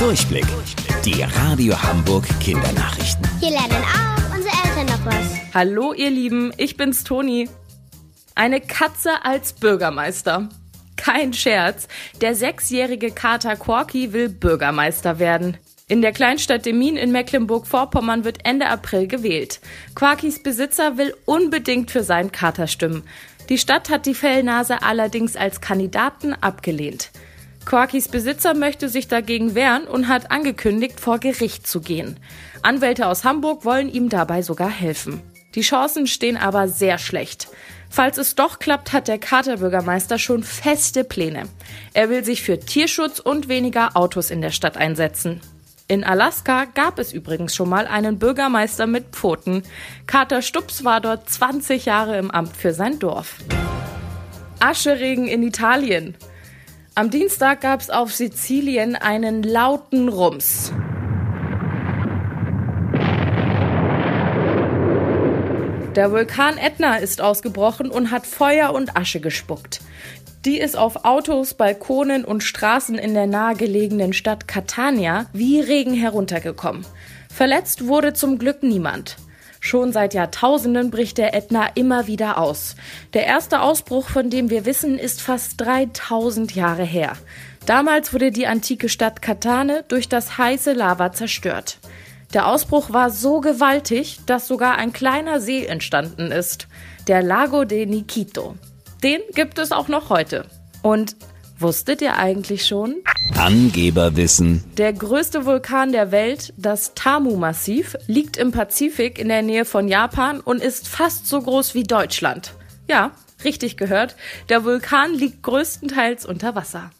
Durchblick. Die Radio Hamburg Kindernachrichten. Hier lernen auch unsere Eltern noch was. Hallo ihr Lieben, ich bin's Toni. Eine Katze als Bürgermeister. Kein Scherz, der sechsjährige Kater Quarky will Bürgermeister werden. In der Kleinstadt Demin in Mecklenburg-Vorpommern wird Ende April gewählt. Quarkys Besitzer will unbedingt für seinen Kater stimmen. Die Stadt hat die Fellnase allerdings als Kandidaten abgelehnt. Quarkys Besitzer möchte sich dagegen wehren und hat angekündigt, vor Gericht zu gehen. Anwälte aus Hamburg wollen ihm dabei sogar helfen. Die Chancen stehen aber sehr schlecht. Falls es doch klappt, hat der Katerbürgermeister schon feste Pläne. Er will sich für Tierschutz und weniger Autos in der Stadt einsetzen. In Alaska gab es übrigens schon mal einen Bürgermeister mit Pfoten. Kater Stups war dort 20 Jahre im Amt für sein Dorf. Ascheregen in Italien. Am Dienstag gab es auf Sizilien einen lauten Rums. Der Vulkan Etna ist ausgebrochen und hat Feuer und Asche gespuckt. Die ist auf Autos, Balkonen und Straßen in der nahegelegenen Stadt Catania wie Regen heruntergekommen. Verletzt wurde zum Glück niemand. Schon seit Jahrtausenden bricht der Ätna immer wieder aus. Der erste Ausbruch, von dem wir wissen, ist fast 3000 Jahre her. Damals wurde die antike Stadt Katane durch das heiße Lava zerstört. Der Ausbruch war so gewaltig, dass sogar ein kleiner See entstanden ist, der Lago de Nikito. Den gibt es auch noch heute. Und wusstet ihr eigentlich schon? Angeberwissen. Der größte Vulkan der Welt, das Tamu-Massiv, liegt im Pazifik in der Nähe von Japan und ist fast so groß wie Deutschland. Ja, richtig gehört. Der Vulkan liegt größtenteils unter Wasser.